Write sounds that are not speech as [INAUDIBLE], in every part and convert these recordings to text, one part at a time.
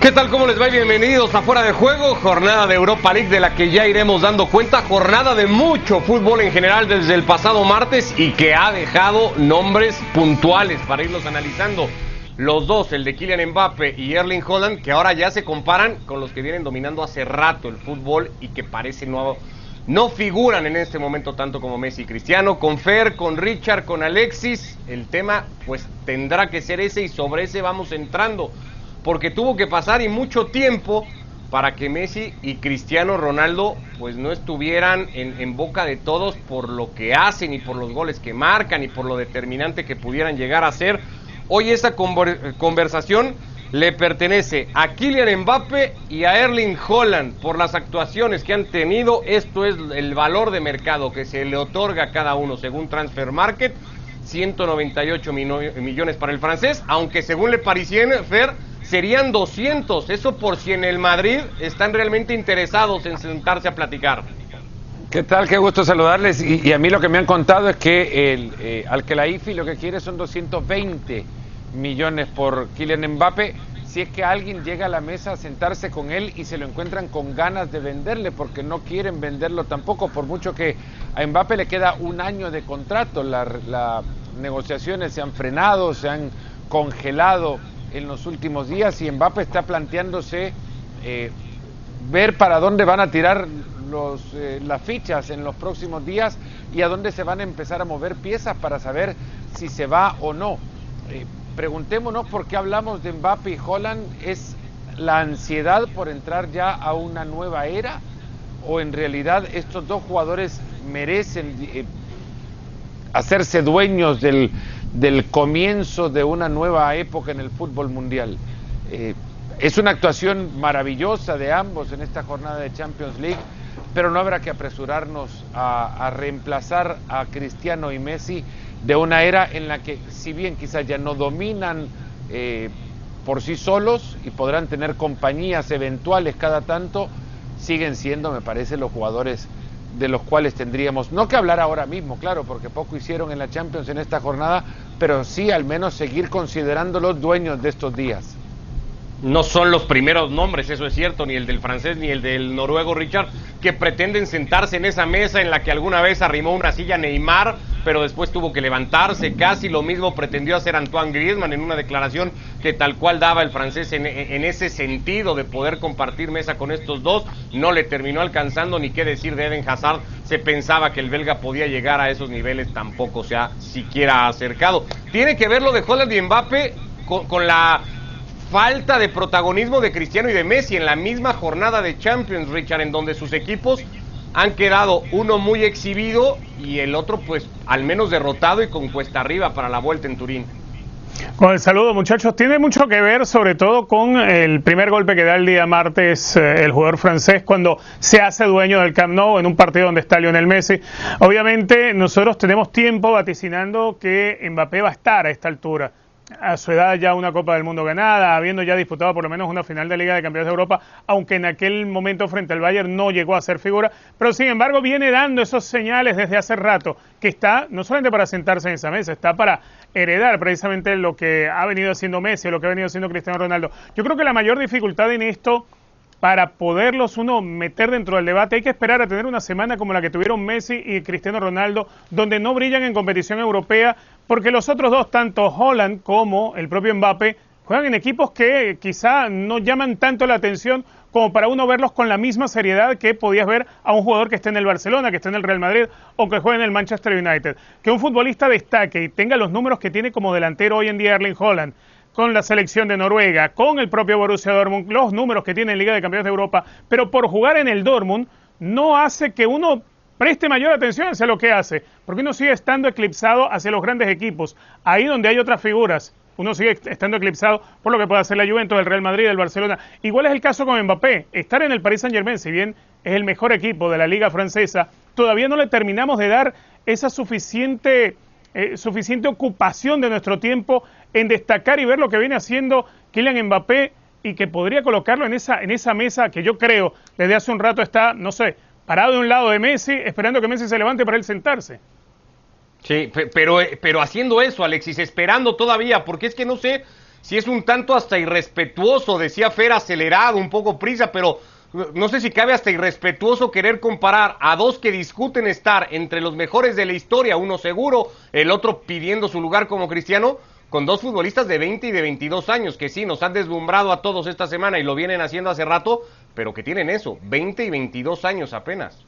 ¿Qué tal? ¿Cómo les va? Bienvenidos a Fuera de Juego, jornada de Europa League de la que ya iremos dando cuenta, jornada de mucho fútbol en general desde el pasado martes y que ha dejado nombres puntuales para irlos analizando. Los dos, el de Kylian Mbappe y Erling Holland, que ahora ya se comparan con los que vienen dominando hace rato el fútbol y que parece nuevo. No figuran en este momento tanto como Messi Cristiano. Con Fer, con Richard, con Alexis, el tema pues tendrá que ser ese y sobre ese vamos entrando porque tuvo que pasar y mucho tiempo para que Messi y Cristiano Ronaldo pues no estuvieran en, boca de todos por lo que hacen y por los goles que marcan y por lo determinante que pudieran llegar a ser. Hoy esa conversación le pertenece a Kylian Mbappe y a Erling Holland por las actuaciones que han tenido. Esto es el valor de mercado que se le otorga a cada uno según Transfer Market. 198 millones para el francés, aunque según le parecieron, Fer, serían 200. Eso por si en el Madrid están realmente interesados en sentarse a platicar. ¿Qué tal? Qué gusto saludarles. Y, a mí lo que me han contado es que el eh, Alkelaifi lo que quiere son 220 millones por Kylian Mbappe. Si es que alguien llega a la mesa a sentarse con él y se lo encuentran con ganas de venderle, porque no quieren venderlo tampoco, por mucho que a Mbappe le queda un año de contrato. Las negociaciones se han frenado, se han congelado en los últimos días y Mbappé está planteándose eh, ver para dónde van a tirar los, eh, las fichas en los próximos días y a dónde se van a empezar a mover piezas para saber si se va o no. Eh, preguntémonos por qué hablamos de Mbappé y Holland. ¿Es la ansiedad por entrar ya a una nueva era? ¿O en realidad estos dos jugadores merecen hacerse dueños del, del comienzo de una nueva época en el fútbol mundial. Eh, es una actuación maravillosa de ambos en esta jornada de Champions League, pero no habrá que apresurarnos a, reemplazar a Cristiano y Messi de una era en la que, si bien quizás ya no dominan eh, por sí solos y podrán tener compañías eventuales cada tanto, siguen siendo, me parece, los jugadores de los cuales tendríamos, no que hablar ahora mismo, claro, porque poco hicieron en la Champions en esta jornada, pero sí al menos seguir considerándolos dueños de estos días. No son los primeros nombres, eso es cierto, ni el del francés ni el del noruego Richard, que pretenden sentarse en esa mesa en la que alguna vez arrimó una silla Neymar, pero después tuvo que levantarse. Casi lo mismo pretendió hacer Antoine Griezmann en una declaración que tal cual daba el francés en, ese sentido de poder compartir mesa con estos dos. No le terminó alcanzando ni qué decir de Eden Hazard. Se pensaba que el belga podía llegar a esos niveles, tampoco se ha siquiera acercado. Tiene que ver lo de Holland y Mbappe con la falta de protagonismo de Cristiano y de Messi en la misma jornada de Champions, Richard, en donde sus equipos han quedado uno muy exhibido y el otro pues al menos derrotado y con cuesta arriba para la vuelta en Turín. Con el saludo muchachos, tiene mucho que ver sobre todo con el primer golpe que da el día martes eh, el jugador francés cuando se hace dueño del Camp Nou en un partido donde está Lionel Messi. Obviamente nosotros tenemos tiempo vaticinando que Mbappé va a estar a esta altura a su edad ya una Copa del Mundo ganada, habiendo ya disputado por lo menos una final de Liga de Campeones de Europa, aunque en aquel momento frente al Bayern no llegó a ser figura, pero sin embargo viene dando esos señales desde hace rato, que está no solamente para sentarse en esa mesa, está para heredar precisamente lo que ha venido haciendo Messi, lo que ha venido haciendo Cristiano Ronaldo. Yo creo que la mayor dificultad en esto para poderlos uno meter dentro del debate. Hay que esperar a tener una semana como la que tuvieron Messi y Cristiano Ronaldo, donde no brillan en competición europea, porque los otros dos, tanto Holland como el propio Mbappe, juegan en equipos que quizá no llaman tanto la atención como para uno verlos con la misma seriedad que podías ver a un jugador que esté en el Barcelona, que esté en el Real Madrid o que juegue en el Manchester United. Que un futbolista destaque y tenga los números que tiene como delantero hoy en día Erling Holland, con la selección de Noruega, con el propio Borussia Dortmund, los números que tiene en Liga de Campeones de Europa, pero por jugar en el Dortmund no hace que uno preste mayor atención hacia lo que hace, porque uno sigue estando eclipsado hacia los grandes equipos, ahí donde hay otras figuras, uno sigue estando eclipsado por lo que puede hacer la Juventus, el Real Madrid, el Barcelona. Igual es el caso con Mbappé, estar en el Paris Saint Germain, si bien es el mejor equipo de la liga francesa, todavía no le terminamos de dar esa suficiente, eh, suficiente ocupación de nuestro tiempo en destacar y ver lo que viene haciendo Kylian Mbappé y que podría colocarlo en esa, en esa mesa que yo creo desde hace un rato está, no sé, parado de un lado de Messi, esperando que Messi se levante para él sentarse. Sí, pero, pero haciendo eso, Alexis, esperando todavía, porque es que no sé si es un tanto hasta irrespetuoso, decía Fer, acelerado, un poco prisa, pero no sé si cabe hasta irrespetuoso querer comparar a dos que discuten estar entre los mejores de la historia, uno seguro, el otro pidiendo su lugar como cristiano, con dos futbolistas de 20 y de 22 años, que sí, nos han deslumbrado a todos esta semana y lo vienen haciendo hace rato, pero que tienen eso, 20 y 22 años apenas.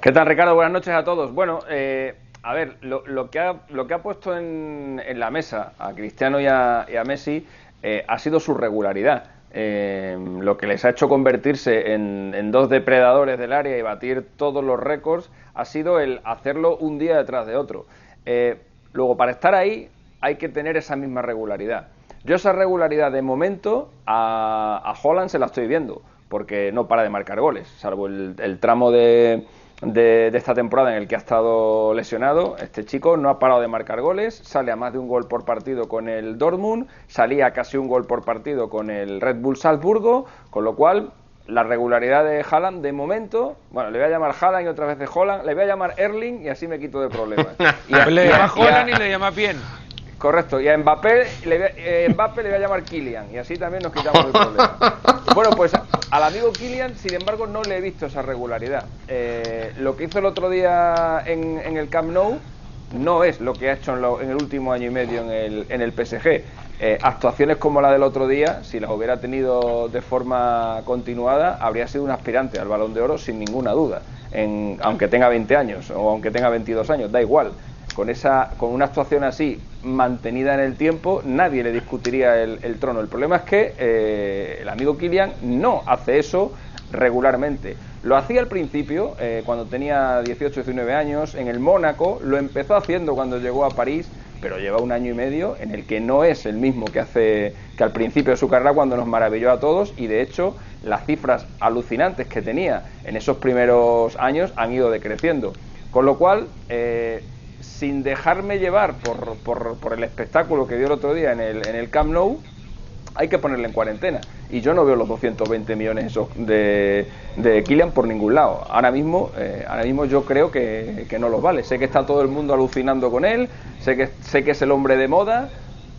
¿Qué tal, Ricardo? Buenas noches a todos. Bueno, eh, a ver, lo, que ha, lo que ha puesto en, la mesa a Cristiano y a, Messi eh, ha sido su regularidad. Eh, lo que les ha hecho convertirse en, dos depredadores del área y batir todos los récords ha sido el hacerlo un día detrás de otro. Eh, luego, para estar ahí hay que tener esa misma regularidad. Yo esa regularidad de momento a, a Holland se la estoy viendo, porque no para de marcar goles, salvo el tramo de, de, esta temporada en el que ha estado lesionado. Este chico no ha parado de marcar goles, sale a más de un gol por partido con el Dortmund, salía casi un gol por partido con el Red Bull Salzburgo, con lo cual la regularidad de Haaland de momento, bueno, le voy a llamar Haaland y otra vez de Holland, le voy a llamar Erling y así me quito de problemas. [LAUGHS] Y le llama Holland y le llama bien. Correcto, y a Mbappé le, voy, eh, Mbappé le voy a llamar Kylian y así también nos quitamos el problema. [LAUGHS] Bueno, pues al amigo Kylian, sin embargo, no le he visto esa regularidad. Eh, lo que hizo el otro día en, el Camp Nou no es lo que ha hecho en, el último año y medio en el, en el PSG. Eh, actuaciones como la del otro día, si las hubiera tenido de forma continuada, habría sido un aspirante al balón de oro sin ninguna duda, en, aunque tenga 20 años o aunque tenga 22 años, da igual con, esa, con una actuación así mantenida en el tiempo, nadie le discutiría el, trono. El problema es que eh, el amigo Kilian no hace eso regularmente. Lo hacía al principio, eh, cuando tenía 18, 19 años, en el Mónaco, lo empezó haciendo cuando llegó a París, pero lleva un año y medio en el que no es el mismo que hace que al principio de su carrera cuando nos maravilló a todos y de hecho las cifras alucinantes que tenía en esos primeros años han ido decreciendo. Con lo cual, eh, sin dejarme llevar por, por, el espectáculo que dio el otro día en el, en el Camp Nou, hay que ponerle en cuarentena. Y yo no veo los 220 millones de, de Kylian por ningún lado. Ahora mismo, eh, ahora mismo yo creo que, que, no los vale. Sé que está todo el mundo alucinando con él, sé que, sé que es el hombre de moda,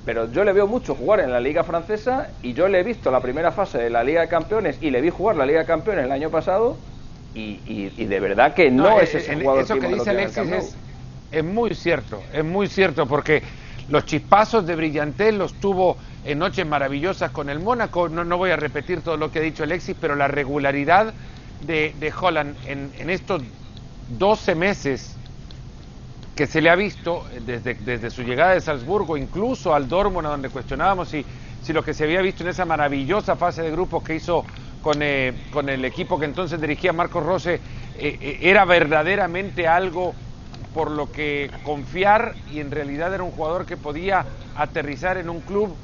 pero yo le veo mucho jugar en la Liga Francesa y yo le he visto la primera fase de la Liga de Campeones y le vi jugar la Liga de Campeones el año pasado y, y, de verdad que no, es ese jugador eso que dice Alexis es es muy cierto, es muy cierto, porque los chispazos de brillantez los tuvo en noches maravillosas con el Mónaco. No, no voy a repetir todo lo que ha dicho Alexis, pero la regularidad de, de Holland en, estos 12 meses que se le ha visto desde, desde su llegada de Salzburgo, incluso al Dortmund, donde cuestionábamos si, si lo que se había visto en esa maravillosa fase de grupos que hizo con, eh, con el equipo que entonces dirigía Marcos Rose, eh, eh, era verdaderamente algo por lo que confiar y en realidad era un jugador que podía aterrizar en un club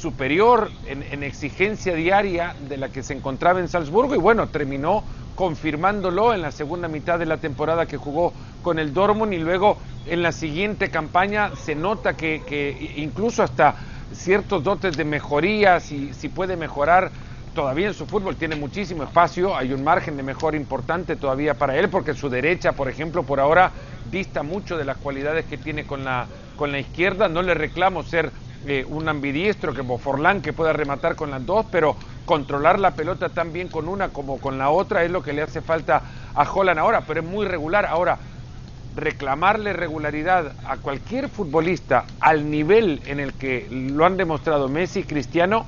superior en, exigencia diaria de la que se encontraba en Salzburgo. Y bueno, terminó confirmándolo en la segunda mitad de la temporada que jugó con el Dortmund. Y luego en la siguiente campaña se nota que, incluso hasta ciertos dotes de mejoría, si, si puede mejorar todavía en su fútbol tiene muchísimo espacio, hay un margen de mejora importante todavía para él, porque su derecha, por ejemplo, por ahora dista mucho de las cualidades que tiene con la, con la izquierda. No le reclamo ser eh, un ambidiestro que Forlán que pueda rematar con las dos, pero controlar la pelota tan bien con una como con la otra es lo que le hace falta a Holland ahora, pero es muy regular. Ahora, reclamarle regularidad a cualquier futbolista al nivel en el que lo han demostrado Messi y Cristiano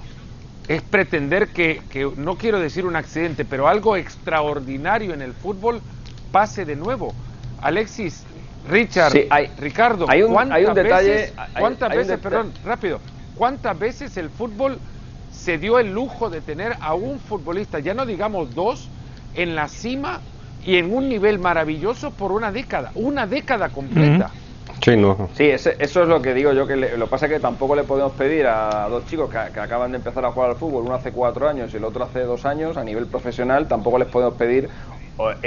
es pretender que, que, no quiero decir un accidente, pero algo extraordinario en el fútbol pase de nuevo. Alexis, Richard, Ricardo, hay un, hay un detalle, ¿cuántas veces, perdón, rápido, ¿Cuántas veces el fútbol se dio el lujo de tener a un futbolista, ya no digamos dos, en la cima y en un nivel maravilloso por una década, una década completa? Sí, no. sí eso es lo que digo yo, que lo que pasa es que tampoco le podemos pedir a dos chicos que, acaban de empezar a jugar al fútbol, uno hace cuatro años y el otro hace dos años, a nivel profesional, tampoco les podemos pedir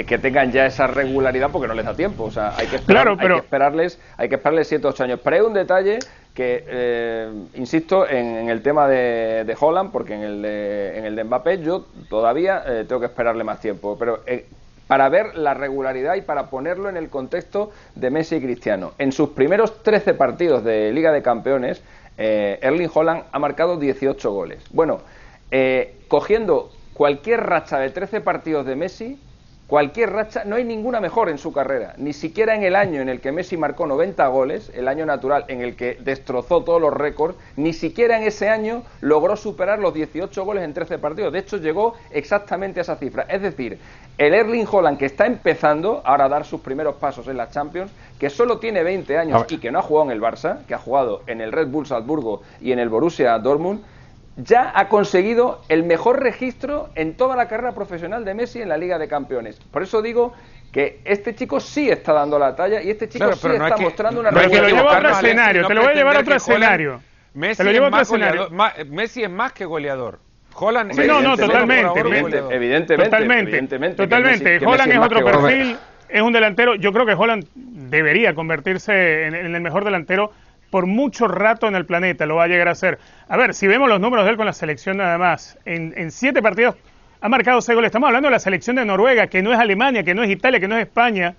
que tengan ya esa regularidad porque no les da tiempo. O sea, hay que, esperar, hay que esperarles, hay que esperarles siete ocho años. Pero hay un detalle que, eh, insisto, en, el tema de, de, Holland, porque en el de, en el de Mbappé yo todavía eh, tengo que esperarle más tiempo. Pero eh, para ver la regularidad y para ponerlo en el contexto de Messi y Cristiano. En sus primeros 13 partidos de Liga de Campeones, eh, Erling Holland ha marcado 18 goles. Bueno, eh, cogiendo cualquier racha de 13 partidos de Messi, Cualquier racha, no hay ninguna mejor en su carrera, ni siquiera en el año en el que Messi marcó 90 goles, el año natural en el que destrozó todos los récords, ni siquiera en ese año logró superar los 18 goles en 13 partidos. De hecho, llegó exactamente a esa cifra. Es decir, el Erling Holland que está empezando ahora a dar sus primeros pasos en la Champions, que solo tiene 20 años y que no ha jugado en el Barça, que ha jugado en el Red Bull Salzburgo y en el Borussia Dortmund, ya ha conseguido el mejor registro en toda la carrera profesional de Messi en la Liga de Campeones. Por eso digo que este chico sí está dando la talla y este chico sí está mostrando una Te lo llevo a otro escenario, te lo voy a llevar a otro escenario. Messi, te lo llevo a otro escenario. Messi es más que goleador. Holland sí, no, no, totalmente, evidentemente, totalmente, totalmente. Holland es otro perfil, es un delantero. Yo creo que Holland debería convertirse en el mejor delantero por mucho rato en el planeta, lo va a llegar a ser. A ver, si vemos los números de él con la selección nada más, en, siete partidos ha marcado seis goles. Estamos hablando de la selección de Noruega, que no es Alemania, que no es Italia, que no es España,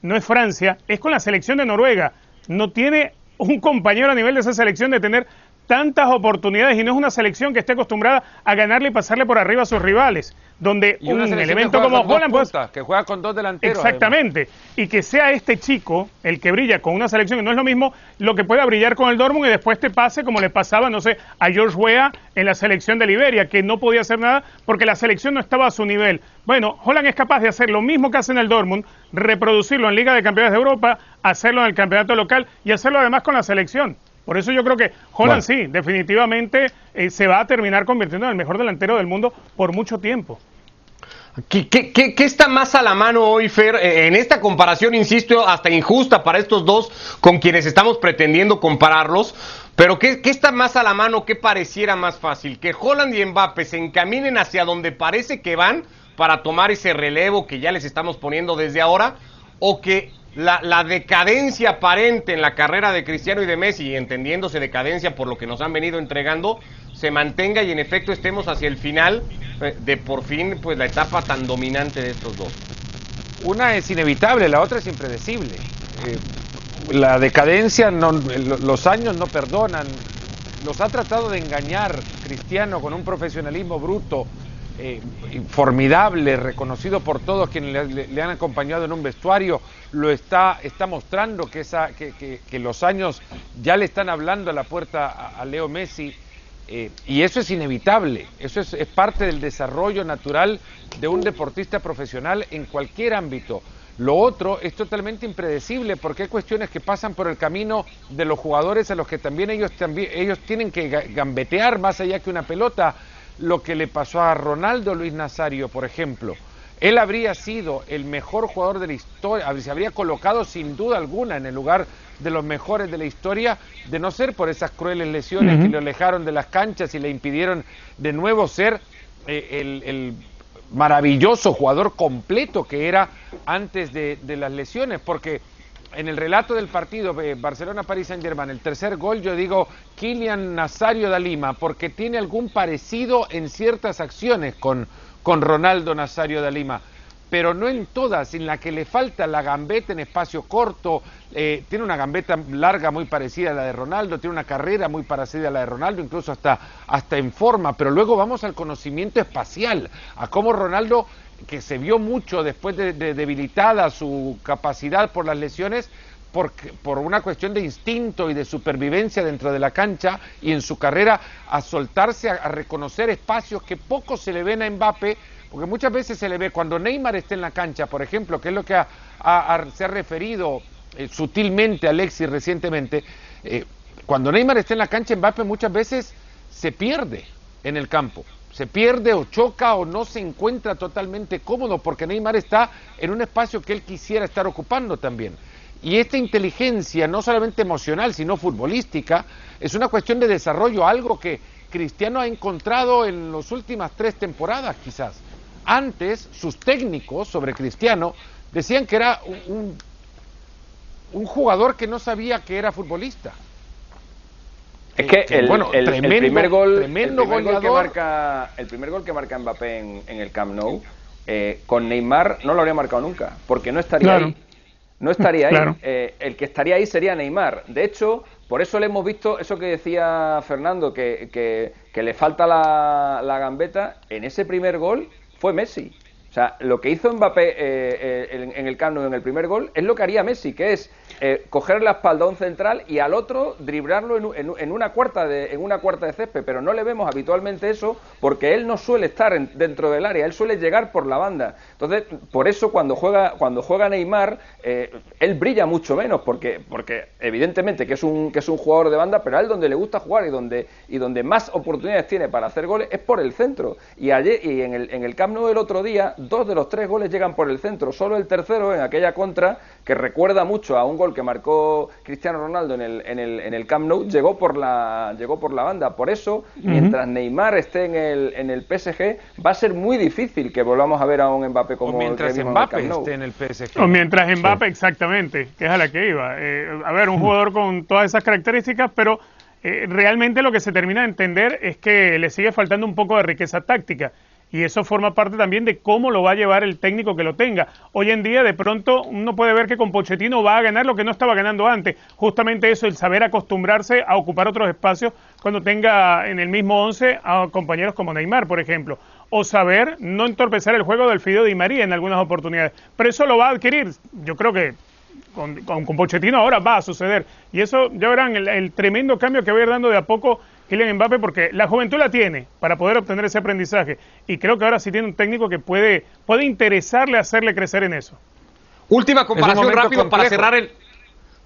no es Francia, es con la selección de Noruega. No tiene un compañero a nivel de esa selección de tener tantas oportunidades y no es una selección que esté acostumbrada a ganarle y pasarle por arriba a sus rivales, donde un elemento como Holland pues, que juega con dos delanteros exactamente. Y que sea este chico el que brilla con una selección que no es lo mismo lo que pueda brillar con el Dortmund y después te pase como le pasaba no sé a George Weah en la selección de Liberia que no podía hacer nada porque la selección no estaba a su nivel. Bueno Holland es capaz de hacer lo mismo que hace en el Dortmund reproducirlo en Liga de Campeones de Europa hacerlo en el campeonato local y hacerlo además con la selección por eso yo creo que Holland sí, definitivamente eh, se va a terminar convirtiendo en el mejor delantero del mundo por mucho tiempo. ¿Qué, qué, está más a la mano hoy, Fer? Eh, en esta comparación, insisto, hasta injusta para estos dos con quienes estamos pretendiendo compararlos. Pero ¿qué, ¿qué, está más a la mano? ¿Qué pareciera más fácil? ¿Que Holland y Mbappé se encaminen hacia donde parece que van para tomar ese relevo que ya les estamos poniendo desde ahora? ¿O que la, decadencia aparente en la carrera de Cristiano y de Messi, entendiéndose decadencia por lo que nos han venido entregando, se mantenga y en efecto estemos hacia el final eh, de por fin pues la etapa tan dominante de estos dos. Una es inevitable, la otra es impredecible. Eh, la decadencia, los años no perdonan. Los ha tratado de engañar Cristiano con un profesionalismo bruto, eh, formidable, reconocido por todos quienes le, han acompañado en un vestuario, lo está, está mostrando que, esa, que, los años ya le están hablando a la puerta a, Leo Messi. Eh, y eso es inevitable, eso es, parte del desarrollo natural de un deportista profesional en cualquier ámbito. Lo otro es totalmente impredecible porque hay cuestiones que pasan por el camino de los jugadores a los que también ellos, también, ellos tienen que gambetear más allá que una pelota lo que le pasó a Ronaldo Luis Nazario, por ejemplo. Él habría sido el mejor jugador de la historia, se habría colocado sin duda alguna en el lugar de los mejores de la historia, de no ser por esas crueles lesiones que lo alejaron de las canchas y le impidieron de nuevo ser eh, el, maravilloso jugador completo que era antes de, de las lesiones, porque en el relato del partido eh, Barcelona-París Saint-Germain, el tercer gol, yo digo Kylian Nazario da Lima, porque tiene algún parecido en ciertas acciones con, con Ronaldo Nazario da Lima, pero no en todas, en la que le falta la gambeta en espacio corto, eh, tiene una gambeta larga muy parecida a la de Ronaldo, tiene una carrera muy parecida a la de Ronaldo, incluso hasta, hasta en forma, pero luego vamos al conocimiento espacial, a cómo Ronaldo que se vio mucho después de, debilitada su capacidad por las lesiones, por, por, una cuestión de instinto y de supervivencia dentro de la cancha y en su carrera a soltarse, a, reconocer espacios que poco se le ven a Mbappé, porque muchas veces se le ve cuando Neymar está en la cancha, por ejemplo, que es lo que se ha referido eh, sutilmente Alexis recientemente, eh, cuando Neymar está en la cancha, Mbappé muchas veces se pierde en el campo. Se pierde o choca o no se encuentra totalmente cómodo porque Neymar está en un espacio que él quisiera estar ocupando también. Y esta inteligencia, no solamente emocional, sino futbolística, es una cuestión de desarrollo, algo que Cristiano ha encontrado en las últimas tres temporadas quizás. Antes, sus técnicos sobre Cristiano decían que era un, un jugador que no sabía que era futbolista. Es que, el, primer gol, tremendo que marca, el primer gol que marca Mbappé en, el Camp Nou, eh, con Neymar no lo habría marcado nunca, porque no estaría ahí. No estaría ahí. [LAUGHS] Eh, el que estaría ahí sería Neymar. De hecho, por eso le hemos visto eso que decía Fernando, que, que, le falta la, la gambeta. En ese primer gol fue Messi. O sea, lo que hizo Mbappé eh, eh, en, el Camp en el primer gol es lo que haría Messi, que es eh, coger la espalda a un central y al otro dribrarlo en, una cuarta de, en una cuarta de césped, pero no le vemos habitualmente eso porque él no suele estar dentro del área, él suele llegar por la banda. Entonces, por eso cuando juega, cuando juega Neymar, él brilla mucho menos, porque, porque evidentemente que es, un, que es un jugador de banda, pero a él donde le gusta jugar y donde, y donde más oportunidades tiene para hacer goles es por el centro. Y, ayer, y en, el, en el Camp Nou el otro día, dos de los tres goles llegan por el centro, solo el tercero en aquella contra que recuerda mucho a un gol que marcó Cristiano Ronaldo en el, en el, en el Camp Nou, llegó por la, llegó por la banda. Por eso, mientras Neymar esté en el, en el PSG, va a ser muy difícil que volvamos a ver a un Mbappé como mientras el Mbappé esté en el PSG. O mientras Mbappé, exactamente, que es a la que iba. Eh, a ver, un jugador con todas esas características, pero eh, realmente lo que se termina de entender es que le sigue faltando un poco de riqueza táctica y eso forma parte también de cómo lo va a llevar el técnico que lo tenga. Hoy en día, de pronto, uno puede ver que con Pochettino va a ganar lo que no estaba ganando antes. Justamente eso, el saber acostumbrarse a ocupar otros espacios cuando tenga en el mismo once a compañeros como Neymar, por ejemplo. O saber no entorpecer el juego del Fideo Di María en algunas oportunidades. Pero eso lo va a adquirir. Yo creo que con, con, Pochettino ahora va a suceder. Y eso ya verán el, el tremendo cambio que va a ir dando de a poco Kylian Mbappé porque la juventud la tiene para poder obtener ese aprendizaje y creo que ahora sí tiene un técnico que puede, puede interesarle hacerle crecer en eso. Última comparación rápido para cerrar el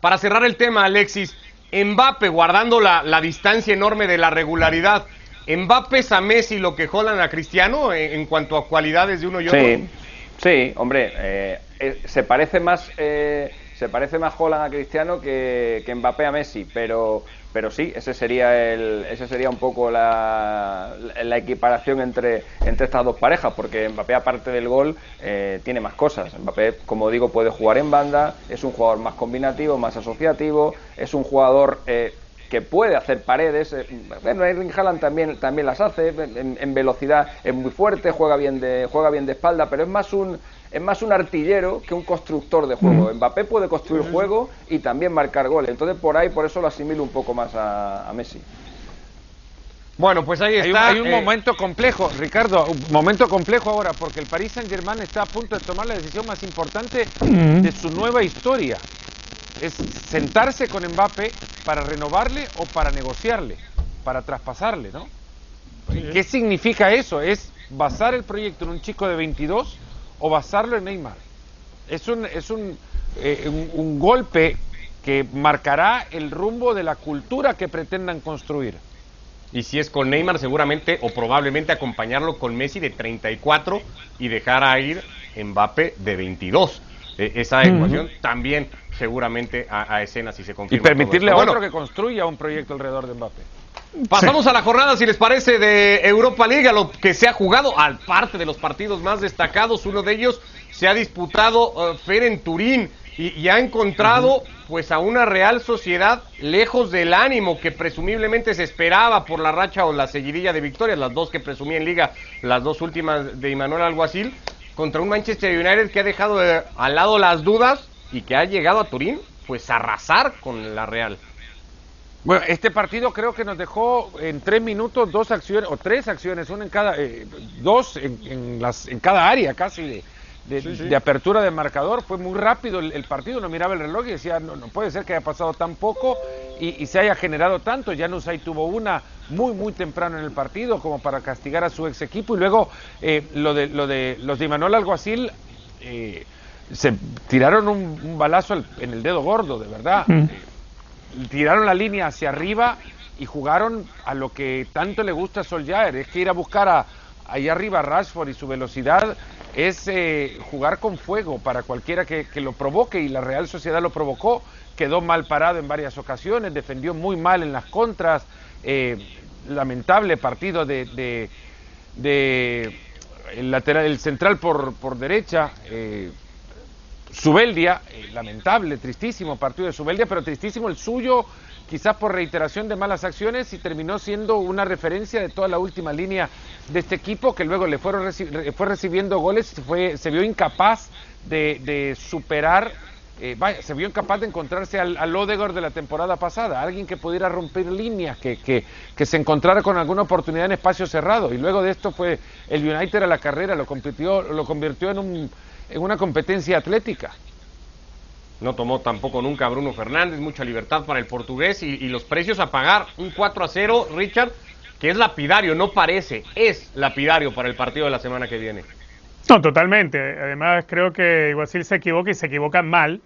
para cerrar el tema, Alexis. Mbappé guardando la, la distancia enorme de la regularidad. ¿Mbappé es a Messi lo que jolan a Cristiano en, cuanto a cualidades de uno y otro? Sí, sí hombre, eh, eh, se parece más eh, se parece más Holland a Cristiano que, que Mbappé a Messi, pero pero sí, ese sería el, ese sería un poco la, la, equiparación entre, entre estas dos parejas, porque Mbappé aparte del gol eh, tiene más cosas. Mbappé, como digo, puede jugar en banda, es un jugador más combinativo, más asociativo, es un jugador eh, que puede hacer paredes. Eh, bueno, Erling Haaland también, también las hace, en, en, velocidad es muy fuerte, juega bien de, juega bien de espalda, pero es más un es más un artillero que un constructor de juego. Mbappé puede construir juego y también marcar goles. Entonces por ahí, por eso lo asimilo un poco más a, Messi. Bueno, pues ahí está. Hay un, eh, momento complejo, Ricardo, un momento complejo ahora, porque el Paris Saint Germain está a punto de tomar la decisión más importante de su nueva historia. Es sentarse con Mbappé para renovarle o para negociarle, para traspasarle, ¿no? ¿Qué significa eso? Es basar el proyecto en un chico de 22 o basarlo en Neymar. Es un, es eh, un, un, golpe que marcará el rumbo de la cultura que pretendan construir. Y si es con Neymar, seguramente o probablemente acompañarlo con Messi de 34 y dejar a ir Mbappé de 22. E, esa ecuación también seguramente a, a escena si se confirma. Y permitirle a otro que construya un proyecto alrededor de Mbappé. Pasamos a la jornada, si les parece, de Europa League, a lo que se ha jugado, al parte de los partidos más destacados. Uno de ellos se ha disputado uh, Fer en Turín y, ha encontrado pues a una Real Sociedad lejos del ánimo que presumiblemente se esperaba por la racha o la seguidilla de victorias, las dos que presumía en liga, las dos últimas de Imanuel Alguacil, contra un Manchester United que ha dejado eh, al lado las dudas y que ha llegado a Turín pues a arrasar con la Real. Bueno, este partido creo que nos dejó en tres minutos dos acciones, o tres acciones, una en cada, eh, dos en, las, en cada área casi de, de, apertura de marcador. Fue muy rápido el, partido, no miraba el reloj y decía, no, no, puede ser que haya pasado tan poco y, se haya generado tanto. Janus tuvo una muy, muy temprano en el partido como para castigar a su ex equipo y luego eh, lo, de, lo de los de Imanol Alguacil. Eh, se tiraron un, balazo en el dedo gordo, de verdad tiraron la línea hacia arriba y jugaron a lo que tanto le gusta a Solskjaer, es que ir a buscar a, ahí arriba a Rashford y su velocidad es eh, jugar con fuego para cualquiera que, lo provoque y la Real Sociedad lo provocó, quedó mal parado en varias ocasiones, defendió muy mal en las contras, eh, lamentable partido de, de, el lateral, el central por, por derecha, eh, Subeldia, eh, lamentable, tristísimo partido de Subeldia, pero tristísimo el suyo, quizás por reiteración de malas acciones y terminó siendo una referencia de toda la última línea de este equipo que luego le fueron fue recibiendo goles fue, se vio incapaz de, superar, eh, vaya, se vio incapaz de encontrarse al, al de la temporada pasada, alguien que pudiera romper líneas, que, que, que, se encontrara con alguna oportunidad en espacio cerrado. Y luego de esto fue el United a la carrera, lo, lo convirtió en un en una competencia atlética. No tomó tampoco nunca Bruno Fernández, mucha libertad para el portugués y, los precios a pagar. Un 4 a 0, Richard, que es lapidario, no parece, es lapidario para el partido de la semana que viene. No, totalmente. Además, creo que Iguacil se equivoca y se equivoca mal,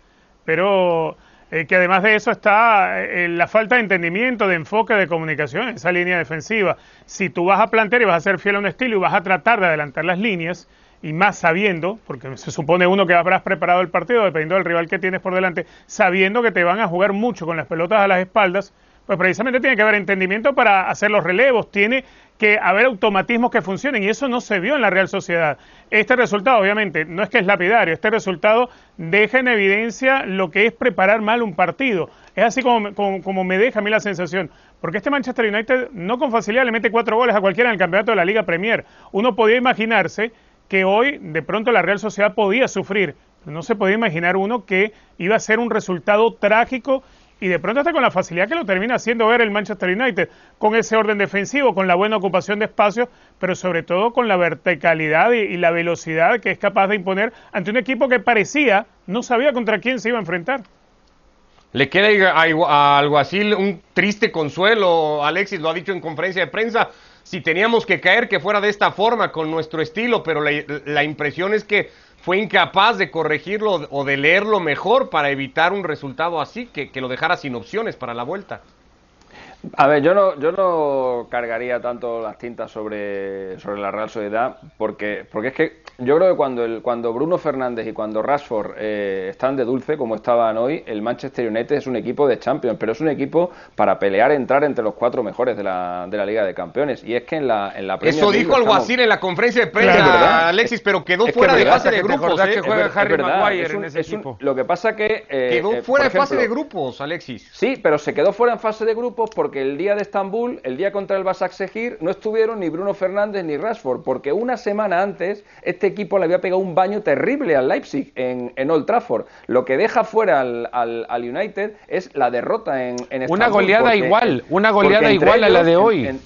pero eh, que además de eso está eh, la falta de entendimiento, de enfoque, de comunicación en esa línea defensiva. Si tú vas a plantear y vas a ser fiel a un estilo y vas a tratar de adelantar las líneas, y más sabiendo, porque se supone uno que habrás preparado el partido, dependiendo del rival que tienes por delante, sabiendo que te van a jugar mucho con las pelotas a las espaldas, pues precisamente tiene que haber entendimiento para hacer los relevos, tiene que haber automatismos que funcionen y eso no se vio en la Real Sociedad. Este resultado, obviamente, no es que es lapidario, este resultado deja en evidencia lo que es preparar mal un partido. Es así como, como, como me deja a mí la sensación. Porque este Manchester United no con facilidad le mete cuatro goles a cualquiera en el campeonato de la Liga Premier. Uno podía imaginarse que hoy de pronto la Real Sociedad podía sufrir. No se podía imaginar uno que iba a ser un resultado trágico y de pronto hasta con la facilidad que lo termina haciendo ver el Manchester United, con ese orden defensivo, con la buena ocupación de espacios, pero sobre todo con la verticalidad y, la velocidad que es capaz de imponer ante un equipo que parecía no sabía contra quién se iba a enfrentar. Le queda a Alguacil un triste consuelo, Alexis lo ha dicho en conferencia de prensa, si teníamos que caer, que fuera de esta forma, con nuestro estilo, pero la, impresión es que fue incapaz de corregirlo o de leerlo mejor para evitar un resultado así, que, que lo dejara sin opciones para la vuelta. A ver, yo no, yo no cargaría tanto las tintas sobre, sobre la Real Sociedad, porque, porque es que yo creo que cuando, el, cuando Bruno Fernández y cuando Rashford eh, están de dulce, como estaban hoy, el Manchester United es un equipo de Champions, pero es un equipo para pelear, entrar entre los cuatro mejores de la, de la Liga de Campeones. Y es que en la, en la Eso dijo algo así en la conferencia de prensa, Alexis, pero quedó fuera de fase de grupos. ¿eh? que juega Harry Maguire en ese equipo. lo que pasa que... Eh, quedó fuera de fase de grupos, Alexis. Sí, pero se quedó fuera en fase de grupos porque el día de Estambul, el día contra el Basaksehir, no estuvieron ni Bruno Fernández ni Rashford, porque una semana antes este equipo le había pegado un baño terrible al Leipzig en, en Old Trafford. Lo que deja fuera al, al, United es la derrota en, en Estambul. Una goleada igual, una goleada igual a la de hoy.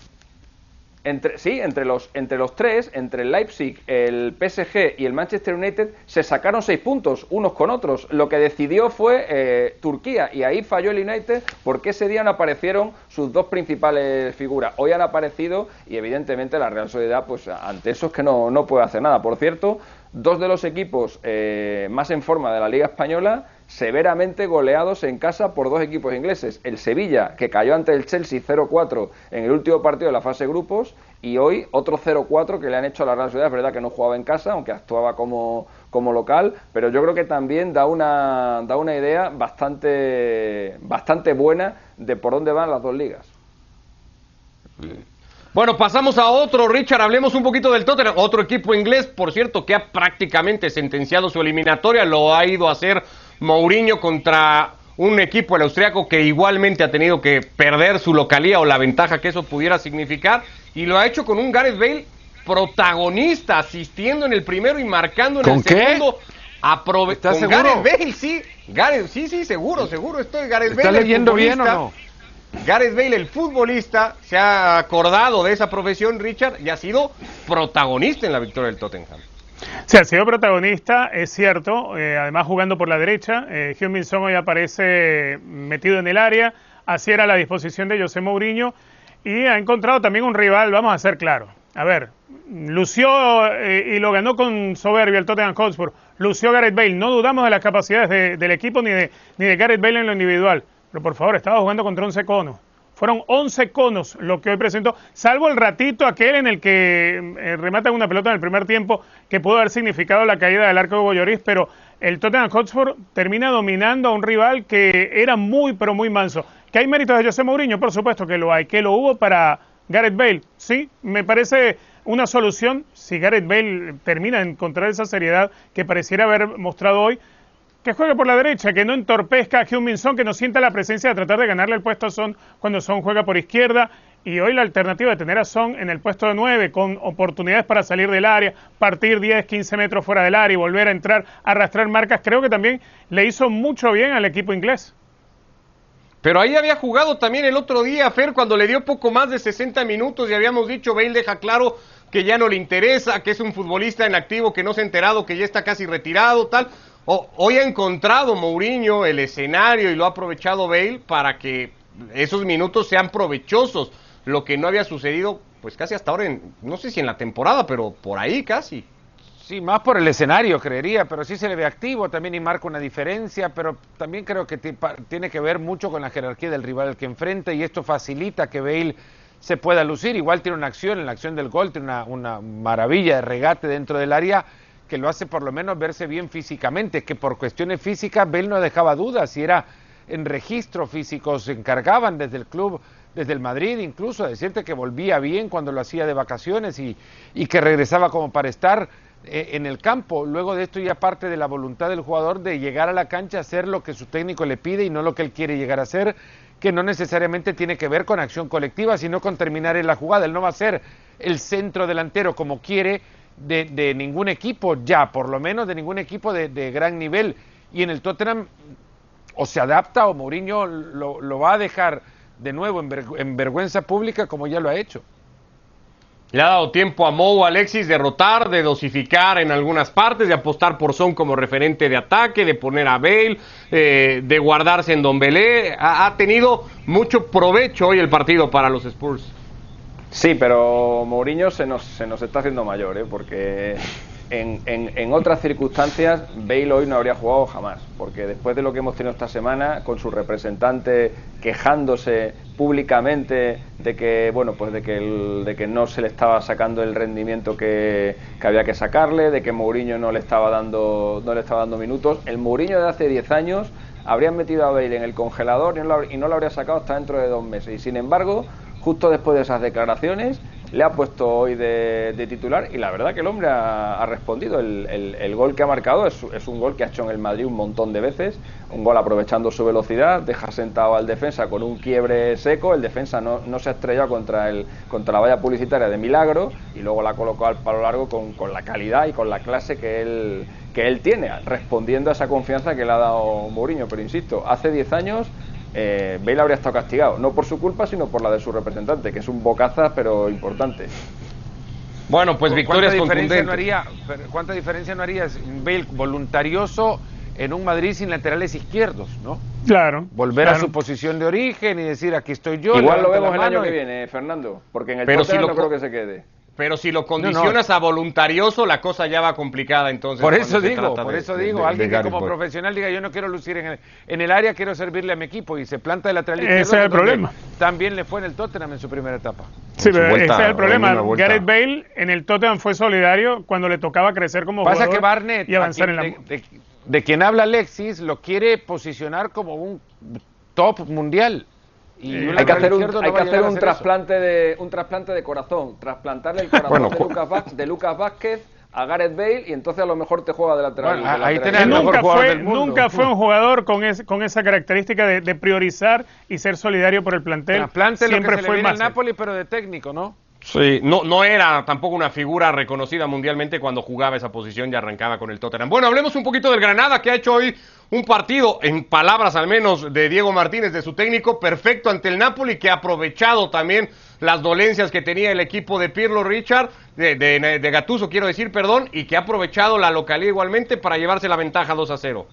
Entre, sí, entre los, entre los tres, entre el Leipzig, el PSG y el Manchester United, se sacaron seis puntos unos con otros. Lo que decidió fue eh, Turquía y ahí falló el United porque ese día no aparecieron sus dos principales figuras. Hoy han aparecido y evidentemente la Real Sociedad, pues ante eso es que no, no puede hacer nada. Por cierto, dos de los equipos eh, más en forma de la Liga Española severamente goleados en casa por dos equipos ingleses. El Sevilla, que cayó ante el Chelsea 0-4 en el último partido de la fase grupos, y hoy otro 0-4 que le han hecho a la Real Sociedad. Es verdad que no jugaba en casa, aunque actuaba como, como local, pero yo creo que también da una, da una idea bastante, bastante buena de por dónde van las dos ligas. Bueno, pasamos a otro, Richard, hablemos un poquito del Tottenham, otro equipo inglés, por cierto, que ha prácticamente sentenciado su eliminatoria, lo ha ido a hacer Mourinho contra un equipo, el austriaco, que igualmente ha tenido que perder su localía o la ventaja que eso pudiera significar, y lo ha hecho con un Gareth Bale protagonista, asistiendo en el primero y marcando en el segundo. ¿Estás con Gareth Bale, sí. Gareth, sí, sí, seguro, seguro estoy. Gareth ¿Está leyendo bien o no? Gareth Bale, el futbolista, se ha acordado de esa profesión, Richard, y ha sido protagonista en la victoria del Tottenham. Sí, ha sido protagonista, es cierto, eh, además jugando por la derecha. Eh, Hyun Song hoy aparece metido en el área, así era la disposición de José Mourinho y ha encontrado también un rival, vamos a ser claros. A ver, lució eh, y lo ganó con soberbia el Tottenham Hotspur, lució Gareth Bale, no dudamos de las capacidades del equipo ni de, ni de Gareth Bale en lo individual, pero por favor, estaba jugando contra 11 conos. Fueron 11 conos lo que hoy presentó, salvo el ratito aquel en el que eh, remata una pelota en el primer tiempo que pudo haber significado la caída del arco de Boyoris, pero el Tottenham Hotspur termina dominando a un rival que era muy, pero muy manso. ¿Que hay méritos de José Mourinho? Por supuesto que lo hay. ¿Que lo hubo para Gareth Bale? Sí, me parece una solución si Gareth Bale termina de encontrar esa seriedad que pareciera haber mostrado hoy que juegue por la derecha, que no entorpezca a Hyun Son, que no sienta la presencia de tratar de ganarle el puesto a Son cuando Son juega por izquierda. Y hoy la alternativa de tener a Son en el puesto de 9 con oportunidades para salir del área, partir 10, 15 metros fuera del área y volver a entrar, arrastrar marcas, creo que también le hizo mucho bien al equipo inglés. Pero ahí había jugado también el otro día, Fer, cuando le dio poco más de 60 minutos y habíamos dicho, Bale deja claro que ya no le interesa, que es un futbolista en activo, que no se ha enterado, que ya está casi retirado, tal hoy ha encontrado Mourinho el escenario y lo ha aprovechado Bale para que esos minutos sean provechosos, lo que no había sucedido pues casi hasta ahora, en, no sé si en la temporada, pero por ahí casi. Sí, más por el escenario, creería, pero sí se le ve activo también y marca una diferencia, pero también creo que tiene que ver mucho con la jerarquía del rival al que enfrenta y esto facilita que Bale se pueda lucir. Igual tiene una acción, en la acción del gol, tiene una maravilla de regate dentro del área que lo hace por lo menos verse bien físicamente, que por cuestiones físicas Bell no dejaba dudas, si era en registro físico, se encargaban desde el club, desde el Madrid incluso, a decirte que volvía bien cuando lo hacía de vacaciones y, y que regresaba como para estar eh, en el campo. Luego de esto ya parte de la voluntad del jugador de llegar a la cancha, hacer lo que su técnico le pide y no lo que él quiere llegar a hacer, que no necesariamente tiene que ver con acción colectiva, sino con terminar en la jugada. Él no va a ser el centro delantero como quiere, de, ningún equipo ya, por lo menos de ningún equipo de, gran nivel. Y en el Tottenham o se adapta o Mourinho lo, va a dejar de nuevo en, vergüenza pública como ya lo ha hecho. Le ha dado tiempo a Mou Alexis de rotar, de dosificar en algunas partes, de apostar por Son como referente de ataque, de poner a Bale, eh, de guardarse en Don Belé. Ha tenido mucho provecho hoy el partido para los Spurs. Sí, pero Mourinho se nos, se nos está haciendo mayor, ¿eh? porque en, en, otras circunstancias Bale hoy no habría jugado jamás, porque después de lo que hemos tenido esta semana, con su representante quejándose públicamente de que bueno pues de que, de que no se le estaba sacando el rendimiento que, había que sacarle, de que Mourinho no le estaba dando no le estaba dando minutos, el Mourinho de hace 10 años habrían metido a Bale en el congelador y no, lo, y no lo habría sacado hasta dentro de dos meses y sin embargo justo después de esas declaraciones, le ha puesto hoy de, titular y la verdad que el hombre ha, respondido. El, gol que ha marcado es, un gol que ha hecho en el Madrid un montón de veces, un gol aprovechando su velocidad, deja sentado al defensa con un quiebre seco, el defensa no, se ha estrellado contra, el, contra la valla publicitaria de milagro y luego la ha colocado al palo largo con, la calidad y con la clase que él, que él tiene, respondiendo a esa confianza que le ha dado Mourinho. Pero insisto, hace 10 años eh, Bale habría estado castigado, no por su culpa, sino por la de su representante, que es un bocaza, pero importante. Bueno, pues victoria diferencia no haría, ¿Cuánta diferencia no haría Bale voluntarioso en un Madrid sin laterales izquierdos, no? Claro. Volver a su posición de origen y decir aquí estoy yo. Igual lo vemos el año que viene, Fernando, porque en el pero si no creo que se quede. Pero si lo condicionas a voluntarioso, la cosa ya va complicada entonces. Por eso digo, por eso digo, alguien que como profesional diga yo no quiero lucir en el, en el, área, quiero servirle a mi equipo y se planta de lateral izquierdo. Ese es el problema. También le fue en el Tottenham en su primera etapa. Sí, pero ese es el problema. Gareth Bale en el Tottenham fue solidario cuando le tocaba crecer como Pasa que Barnett, y avanzar en la... De, de quien habla Alexis, lo quiere posicionar como un top mundial hay que hacer un, hay que hacer un trasplante de un trasplante de corazón, trasplantarle el corazón de, Lucas de, Lucas Vázquez a Gareth Bale y entonces a lo mejor te juega de lateral. nunca, fue, nunca fue un jugador con, con esa característica de, priorizar y ser solidario por el plantel. Trasplante Siempre lo que fue el Napoli, pero de técnico, ¿no? Sí, no, no era tampoco una figura reconocida mundialmente cuando jugaba esa posición y arrancaba con el Tottenham. Bueno, hablemos un poquito del Granada que ha hecho hoy un partido, en palabras al menos de Diego Martínez, de su técnico, perfecto ante el Napoli, que ha aprovechado también las dolencias que tenía el equipo de Pirlo Richard, de, de, Gatuso quiero decir, perdón, y que ha aprovechado la localidad igualmente para llevarse la ventaja 2 a 0.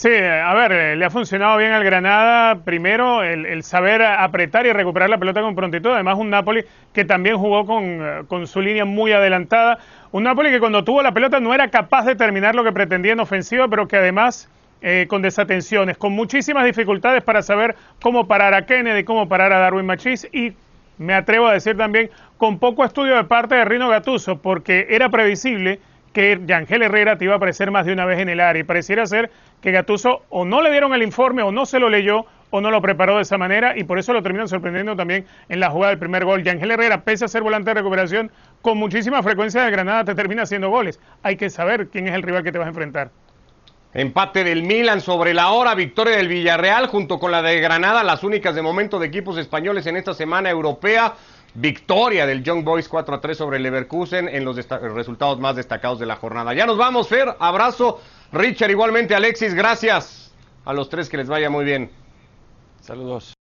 Sí, a ver, eh, le ha funcionado bien al Granada. Primero, el, saber apretar y recuperar la pelota con prontitud. Además, un Napoli que también jugó con, eh, con, su línea muy adelantada. Un Napoli que cuando tuvo la pelota no era capaz de terminar lo que pretendía en ofensiva, pero que además eh, con desatenciones, con muchísimas dificultades para saber cómo parar a Kennedy, cómo parar a Darwin Machis y me atrevo a decir también con poco estudio de parte de Rino Gatuso, porque era previsible que Yangel Herrera te iba a aparecer más de una vez en el área y pareciera ser que Gatuso o no le dieron el informe o no se lo leyó o no lo preparó de esa manera y por eso lo terminan sorprendiendo también en la jugada del primer gol. Yangel Herrera, pese a ser volante de recuperación, con muchísima frecuencia de Granada te termina haciendo goles. Hay que saber quién es el rival que te vas a enfrentar. Empate del Milan sobre la hora, victoria del Villarreal junto con la de Granada, las únicas de momento de equipos españoles en esta semana europea. Victoria del Young Boys 4 a 3 sobre Leverkusen en los resultados más destacados de la jornada. Ya nos vamos, Fer. Abrazo. Richard, igualmente Alexis, gracias. A los tres que les vaya muy bien. Saludos.